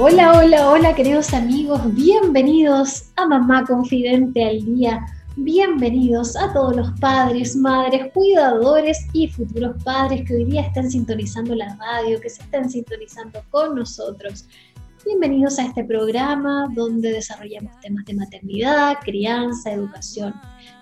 Hola, hola, hola queridos amigos, bienvenidos a Mamá Confidente al Día, bienvenidos a todos los padres, madres, cuidadores y futuros padres que hoy día están sintonizando la radio, que se están sintonizando con nosotros. Bienvenidos a este programa donde desarrollamos temas de maternidad, crianza, educación.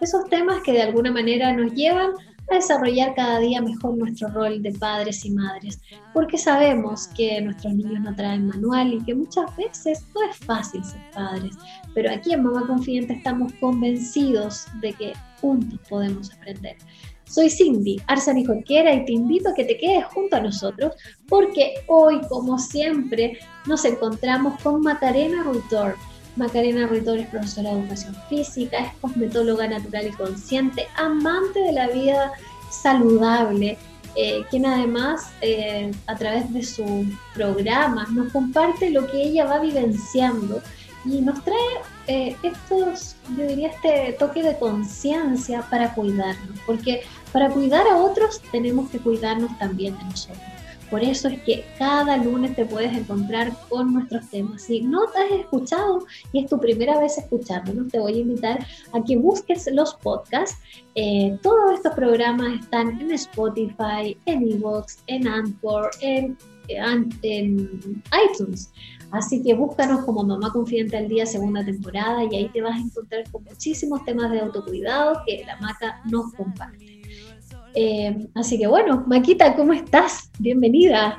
Esos temas que de alguna manera nos llevan a desarrollar cada día mejor nuestro rol de padres y madres, porque sabemos que nuestros niños no traen manual y que muchas veces no es fácil ser padres, pero aquí en Mamá Confidente estamos convencidos de que juntos podemos aprender. Soy Cindy Arsani Jorquera y te invito a que te quedes junto a nosotros porque hoy, como siempre, nos encontramos con Macarena Rutor. Macarena Rutor es profesora de educación física, es cosmetóloga natural y consciente, amante de la vida saludable, eh, quien además eh, a través de sus programas nos comparte lo que ella va vivenciando y nos trae eh, estos, yo diría, este toque de conciencia para cuidarnos, porque para cuidar a otros tenemos que cuidarnos también de nosotros. Por eso es que cada lunes te puedes encontrar con nuestros temas. Si no te has escuchado y es tu primera vez escuchándonos, te voy a invitar a que busques los podcasts. Eh, todos estos programas están en Spotify, en Evox, en Anchor, en, en iTunes. Así que búscanos como Mamá Confidente al Día segunda temporada y ahí te vas a encontrar con muchísimos temas de autocuidado que la Maca nos comparte. Eh, así que bueno, Maquita, ¿cómo estás? Bienvenida.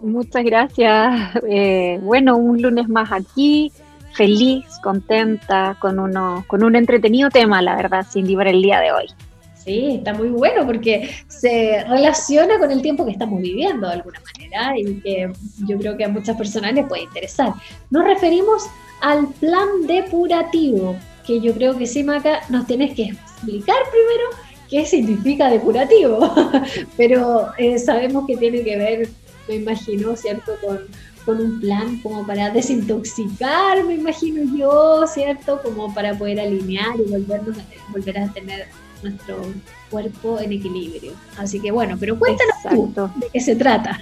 Muchas gracias. Eh, bueno, un lunes más aquí, feliz, contenta, con, uno, con un entretenido tema, la verdad, sin para el día de hoy. Sí, está muy bueno porque se relaciona con el tiempo que estamos viviendo de alguna manera y que yo creo que a muchas personas les puede interesar. Nos referimos al plan depurativo, que yo creo que sí, Maca, nos tienes que explicar primero qué significa depurativo, pero eh, sabemos que tiene que ver, me imagino, ¿cierto?, con, un plan como para desintoxicar, me imagino yo, ¿cierto?, como para poder alinear y volvernos, volver a tener nuestro cuerpo en equilibrio. Así que bueno, pero cuéntanos tú, de qué se trata.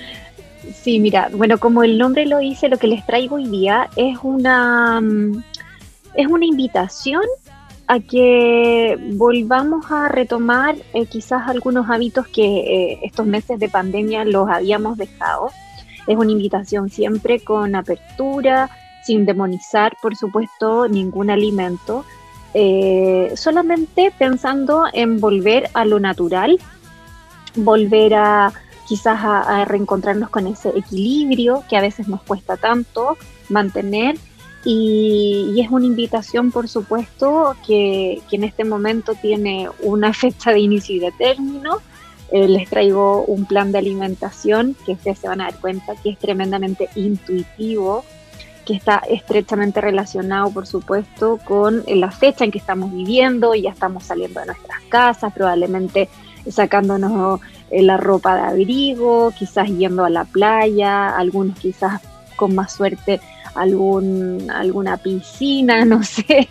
Sí, mira, bueno, como el nombre lo dice, lo que les traigo hoy día es una, mm, es una invitación a que volvamos a retomar eh, quizás algunos hábitos que eh, estos meses de pandemia los habíamos dejado. Es una invitación siempre con apertura, sin demonizar, por supuesto, ningún alimento, eh, solamente pensando en volver a lo natural, volver a quizás a reencontrarnos con ese equilibrio que a veces nos cuesta tanto mantener y, es una invitación, por supuesto, que, en este momento tiene una fecha de inicio y de término. Eh, les traigo un plan de alimentación que ustedes se van a dar cuenta que es tremendamente intuitivo, que está estrechamente relacionado, por supuesto, con la fecha en que estamos viviendo, ya estamos saliendo de nuestras casas, probablemente sacándonos eh, la ropa de abrigo, quizás yendo a la playa, algunos quizás con más suerte algún, alguna piscina, no sé.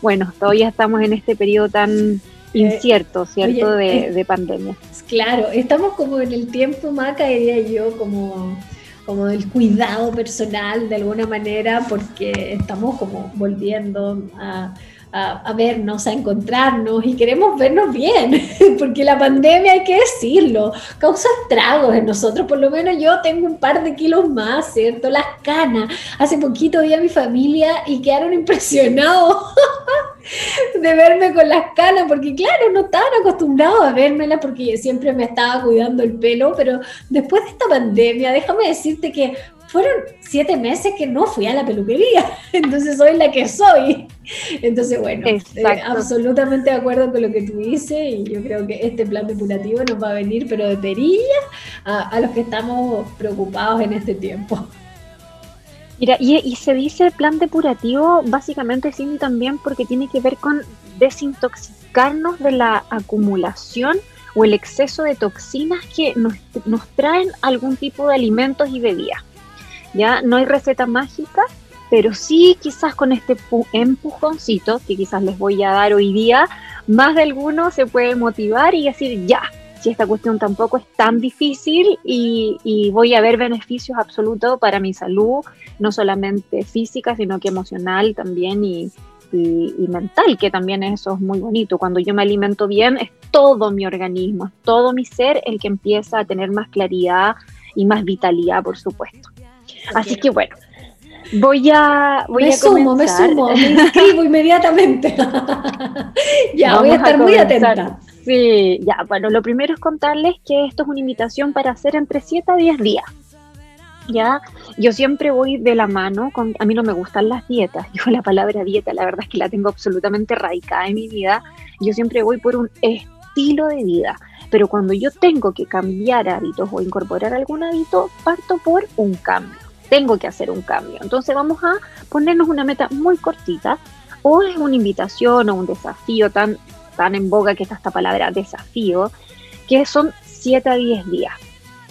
Bueno, todavía estamos en este periodo tan eh, incierto, ¿cierto? de, de, pandemia. Claro, estamos como en el tiempo, Maca, diría yo, como, como del cuidado personal de alguna manera, porque estamos como volviendo a a, vernos, a encontrarnos y queremos vernos bien, porque la pandemia, hay que decirlo, causa estragos en nosotros, por lo menos yo tengo un par de kilos más, ¿cierto? Las canas, hace poquito vi a mi familia y quedaron impresionados de verme con las canas, porque claro, no estaban acostumbrados a vérmela porque siempre me estaba cuidando el pelo, pero después de esta pandemia, déjame decirte que fueron siete meses que no fui a la peluquería, entonces soy la que soy. Entonces, bueno, eh, absolutamente de acuerdo con lo que tú dices y yo creo que este plan depurativo nos va a venir, pero de perilla, a, los que estamos preocupados en este tiempo. Mira, y, se dice plan depurativo básicamente, Cindy, también porque tiene que ver con desintoxicarnos de la acumulación o el exceso de toxinas que nos, nos traen algún tipo de alimentos y bebidas. Ya no hay receta mágica, pero sí quizás con este empujoncito que quizás les voy a dar hoy día, más de alguno se puede motivar y decir, ya, si esta cuestión tampoco es tan difícil y, voy a ver beneficios absolutos para mi salud, no solamente física, sino que emocional también y, mental, que también eso es muy bonito. Cuando yo me alimento bien, es todo mi organismo, es todo mi ser el que empieza a tener más claridad y más vitalidad, por supuesto. Así que bueno, Voy a. Voy me sumo, me sumo, me inscribo inmediatamente. ya, voy a estar muy atenta. Sí, ya, bueno, lo primero es contarles que esto es una invitación para hacer entre 7 a 10 días. Ya, yo siempre voy de la mano, con, a mí no me gustan las dietas, yo la palabra dieta la verdad es que la tengo absolutamente radicada en mi vida, yo siempre voy por un estilo de vida, pero cuando yo tengo que cambiar hábitos o incorporar algún hábito, parto por un cambio tengo que hacer un cambio. Entonces vamos a ponernos una meta muy cortita o es una invitación o un desafío tan, tan en boga que está esta palabra desafío, que son 7 a 10 días.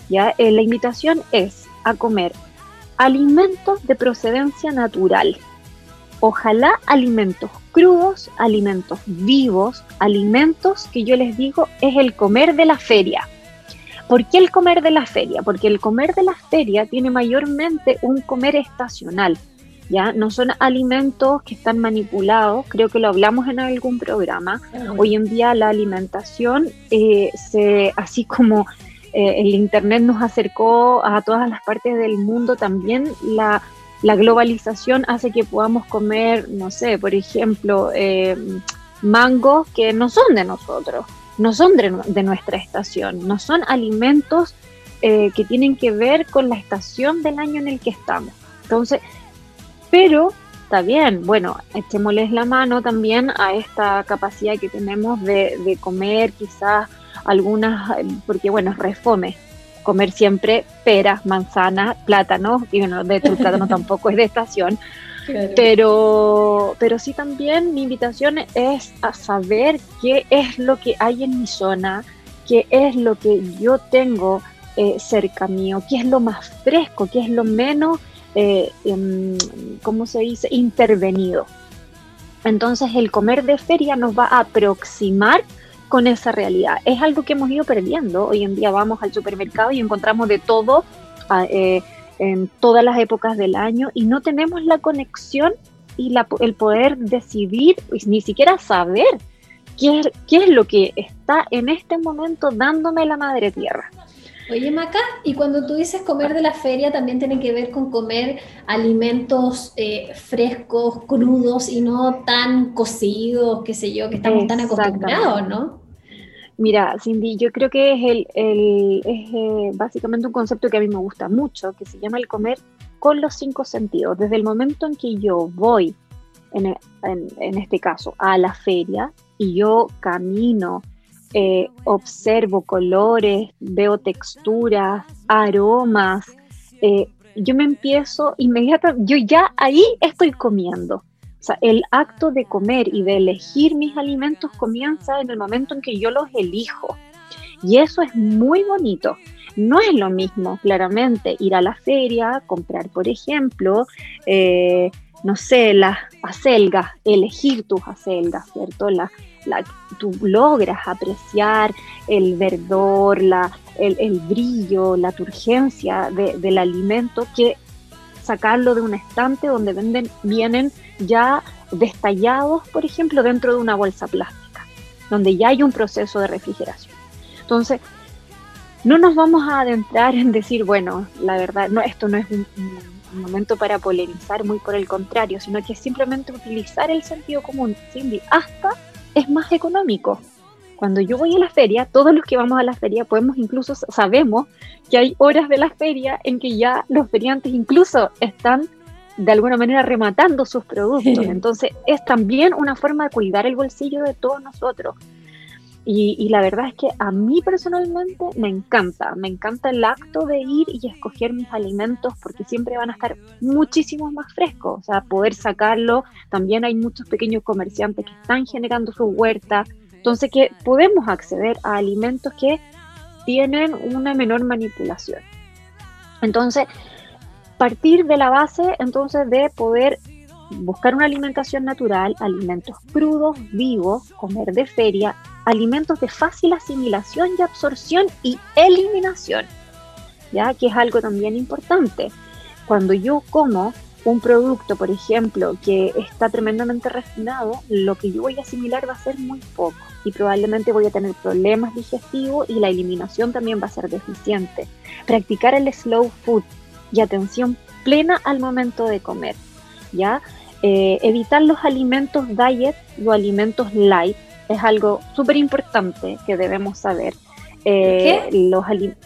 ¿ya? Eh, la invitación es a comer alimentos de procedencia natural. Ojalá alimentos crudos, alimentos vivos, alimentos que yo les digo es el comer de la feria. ¿Por qué el comer de la feria? Porque el comer de la feria tiene mayormente un comer estacional. ¿Ya? No son alimentos que están manipulados, creo que lo hablamos en algún programa. Hoy en día la alimentación, eh, se, así como eh, el Internet nos acercó a todas las partes del mundo, también la, globalización hace que podamos comer, no sé, por ejemplo, eh, mangos que no son de nosotros no son de, nuestra estación, no son alimentos eh, que tienen que ver con la estación del año en el que estamos. Entonces, pero está bien, bueno, echémosles la mano también a esta capacidad que tenemos de, comer quizás algunas, porque bueno, refome, comer siempre peras, manzanas, plátanos, y bueno, de hecho el plátano tampoco es de estación, pero, pero sí también mi invitación es a saber qué es lo que hay en mi zona, qué es lo que yo tengo eh, cerca mío, qué es lo más fresco, qué es lo menos, eh, em, ¿cómo se dice?, intervenido. Entonces el comer de feria nos va a aproximar con esa realidad. Es algo que hemos ido perdiendo. Hoy en día vamos al supermercado y encontramos de todo. Ah, eh, en todas las épocas del año y no tenemos la conexión y el poder decidir, ni siquiera saber qué, qué es lo que está en este momento dándome la madre tierra. Oye, Maca, y cuando tú dices comer de la feria, también tiene que ver con comer alimentos eh, frescos, crudos y no tan cocidos, qué sé yo, que estamos tan acostumbrados, ¿no? Mira, Cindy, yo creo que es, el, el es eh, básicamente un concepto que a mí me gusta mucho, que se llama el comer con los cinco sentidos. Desde el momento en que yo voy, en, en, este caso, a la feria y yo camino, eh, observo colores, veo texturas, aromas, eh, yo me empiezo inmediatamente, yo ya ahí estoy comiendo sea, el acto de comer y de elegir mis alimentos comienza en el momento en que yo los elijo. Y eso es muy bonito. No es lo mismo, claramente, ir a la feria, comprar, por ejemplo, eh, no sé, las acelgas, elegir tus acelgas, ¿cierto? Tú logras apreciar el verdor, la, el, brillo, la turgencia del alimento que sacarlo de un estante donde venden, vienen ya destallados, por ejemplo, dentro de una bolsa plástica, donde ya hay un proceso de refrigeración. Entonces, no nos vamos a adentrar en decir, bueno, la verdad, no, esto no es un, momento para polemizar, muy por el contrario, sino que simplemente utilizar el sentido común, Cindy, hasta es más económico. Cuando yo voy a la feria, todos los que vamos a la feria podemos incluso, sabemos que hay horas de la feria en que ya los feriantes incluso están de alguna manera rematando sus productos. Entonces es también una forma de cuidar el bolsillo de todos nosotros. Y, la verdad es que a mí personalmente me encanta, me encanta el acto de ir y escoger mis alimentos porque siempre van a estar muchísimo más frescos, o sea, poder sacarlo. También hay muchos pequeños comerciantes que están generando su huerta, entonces que podemos acceder a alimentos que tienen una menor manipulación. Entonces, partir de la base entonces de poder buscar una alimentación natural, alimentos crudos, vivos, comer de feria, alimentos de fácil asimilación y absorción y eliminación, ya que es algo también importante. Cuando yo como un producto, por ejemplo, que está tremendamente refinado, lo que yo voy a asimilar va a ser muy poco y probablemente voy a tener problemas digestivos y la eliminación también va a ser deficiente. Practicar el slow food y atención plena al momento de comer, ¿ya? Eh, evitar los alimentos diet o alimentos light es algo súper importante que debemos saber. Eh, los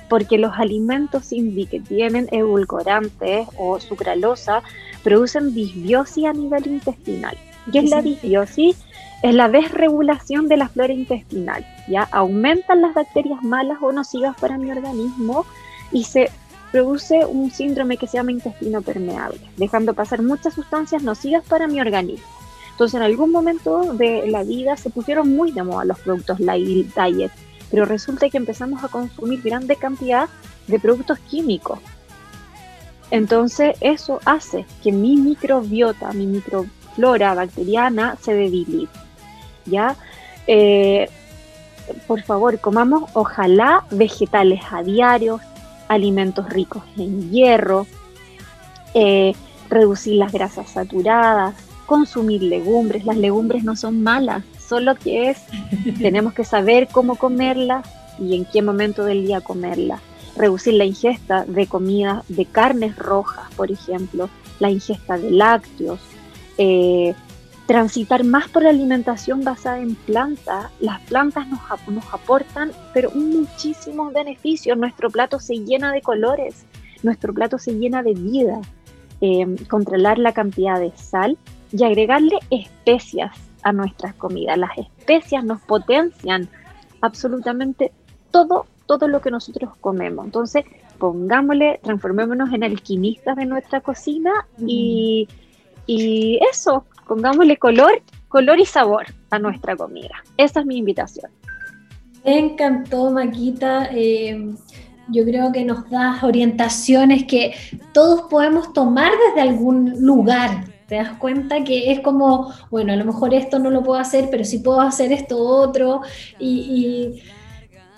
porque los alimentos sin que tienen edulcorantes o sucralosa producen disbiosis a nivel intestinal. ¿Qué es la disbiosis? Es la desregulación de la flora intestinal. ¿ya? Aumentan las bacterias malas o nocivas para mi organismo y se produce un síndrome que se llama intestino permeable, dejando pasar muchas sustancias nocivas para mi organismo. Entonces, en algún momento de la vida se pusieron muy de moda los productos light diet, pero resulta que empezamos a consumir grande cantidad de productos químicos. Entonces, eso hace que mi microbiota, mi microflora bacteriana se debilite. ¿Ya? Eh, por favor, comamos ojalá vegetales a diario, alimentos ricos en hierro, eh, reducir las grasas saturadas, consumir legumbres. Las legumbres no son malas, solo que es, tenemos que saber cómo comerlas y en qué momento del día comerlas. Reducir la ingesta de comida, de carnes rojas, por ejemplo, la ingesta de lácteos, eh, transitar más por la alimentación basada en plantas. Las plantas nos, nos aportan, pero muchísimos beneficios. Nuestro plato se llena de colores, nuestro plato se llena de vida. Eh, controlar la cantidad de sal y agregarle especias a nuestras comidas. Las especias nos potencian absolutamente todo, todo lo que nosotros comemos. Entonces, pongámosle, transformémonos en alquimistas de nuestra cocina y, y eso, pongámosle color, color y sabor a nuestra comida. Esa es mi invitación. Me encantó, Maquita. Eh, yo creo que nos das orientaciones que todos podemos tomar desde algún lugar. Te das cuenta que es como, bueno, a lo mejor esto no lo puedo hacer, pero sí puedo hacer esto otro. y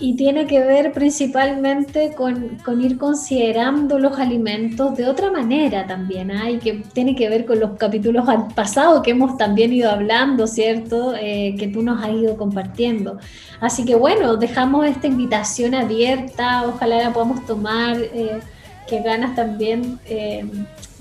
y tiene que ver principalmente con, ir considerando los alimentos de otra manera también, ¿ah? y que tiene que ver con los capítulos pasados que hemos también ido hablando, ¿cierto? Eh, que tú nos has ido compartiendo. Así que bueno, dejamos esta invitación abierta, ojalá la podamos tomar, eh, que ganas también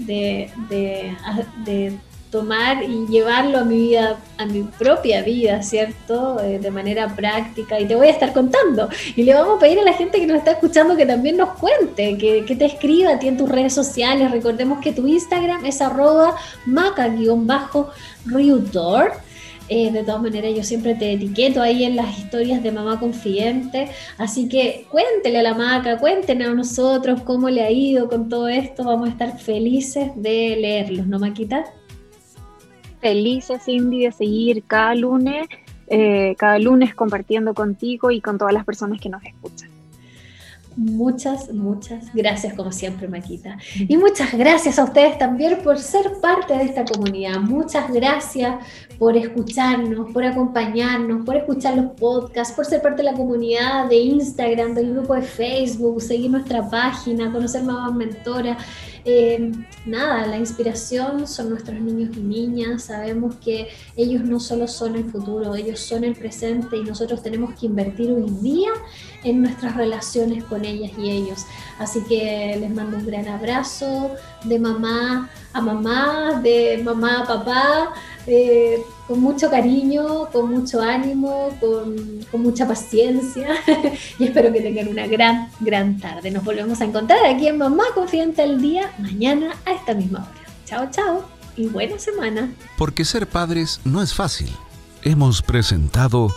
eh, de, de tomar y llevarlo a mi vida, a mi propia vida, ¿cierto? Eh, de manera práctica y te voy a estar contando. Y le vamos a pedir a la gente que nos está escuchando que también nos cuente, que, te escriba a ti en tus redes sociales. Recordemos que tu Instagram es arroba maca-ryutor. Eh, de todas maneras, yo siempre te etiqueto ahí en las historias de Mamá Confidente. Así que cuéntele a la maca, cuéntenos a nosotros cómo le ha ido con todo esto. Vamos a estar felices de leerlos, ¿no, Maquita? felices, Cindy, de seguir cada lunes, eh, cada lunes compartiendo contigo y con todas las personas que nos escuchan. Muchas, muchas gracias como siempre, Maquita. Y muchas gracias a ustedes también por ser parte de esta comunidad. Muchas gracias por escucharnos, por acompañarnos, por escuchar los podcasts, por ser parte de la comunidad de Instagram, del grupo de Facebook, seguir nuestra página, conocer más mentoras. Eh, nada, la inspiración son nuestros niños y niñas, sabemos que ellos no solo son el futuro, ellos son el presente y nosotros tenemos que invertir hoy día en nuestras relaciones con ellas y ellos. Así que les mando un gran abrazo de mamá a mamá, de mamá a papá. Eh, con mucho cariño, con mucho ánimo, con, mucha paciencia y espero que tengan una gran, gran tarde. Nos volvemos a encontrar aquí en Mamá Confidente al Día mañana a esta misma hora. Chao, chao y buena semana. Porque ser padres no es fácil. Hemos presentado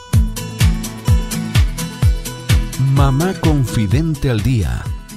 Mamá Confidente al Día.